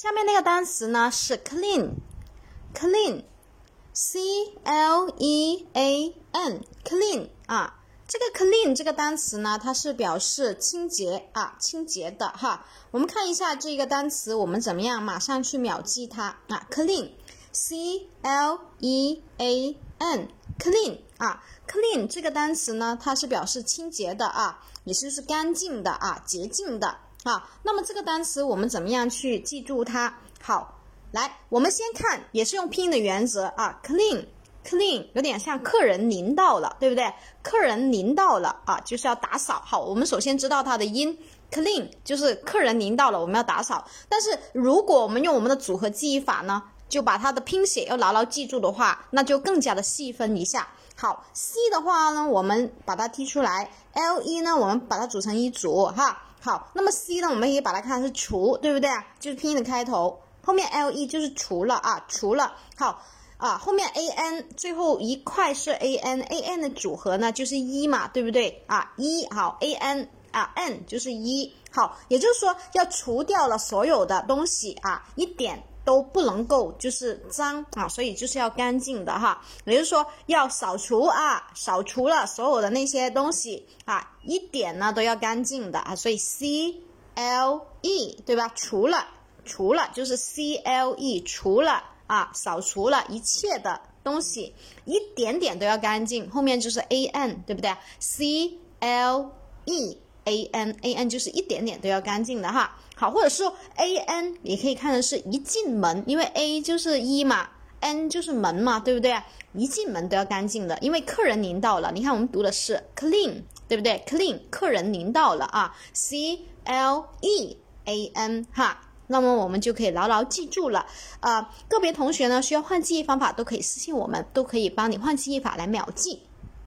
下面那个单词呢是 clean，clean，c l e a n，clean 啊。这个 clean 这个单词呢，它是表示清洁啊，清洁的哈。我们看一下这个单词，我们怎么样马上去秒记它啊？clean，c l e a n，clean 啊，clean 这个单词呢，它是表示清洁的啊，也就是干净的啊，洁净的啊。那么这个单词我们怎么样去记住它？好，来，我们先看，也是用拼音的原则啊，clean。clean 有点像客人您到了，对不对？客人您到了啊，就是要打扫。好，我们首先知道它的音，clean 就是客人您到了，我们要打扫。但是如果我们用我们的组合记忆法呢，就把它的拼写要牢牢记住的话，那就更加的细分一下。好，c 的话呢，我们把它踢出来，l e 呢，我们把它组成一组哈。好，那么 c 呢，我们可以把它看是除，对不对啊？就是拼音的开头，后面 l e 就是除了啊，除了。好。啊，后面 a n 最后一块是 a n，a n 的组合呢就是一嘛，对不对啊？一好，a n 啊 n 就是一好，也就是说要除掉了所有的东西啊，一点都不能够就是脏啊，所以就是要干净的哈，也就是说要扫除啊，扫除了所有的那些东西啊，一点呢都要干净的啊，所以 c l e 对吧？除了除了就是 c l e 除了。啊，扫除了一切的东西，一点点都要干净。后面就是 a n，对不对？c l e a n a n 就是一点点都要干净的哈。好，或者说 a n 也可以看成是一进门，因为 a 就是一嘛，n 就是门嘛，对不对？一进门都要干净的，因为客人您到了。你看我们读的是 clean，对不对？clean，客人您到了啊，c l e a n 哈。那么我们就可以牢牢记住了，啊，个别同学呢需要换记忆方法，都可以私信我们，都可以帮你换记忆法来秒记。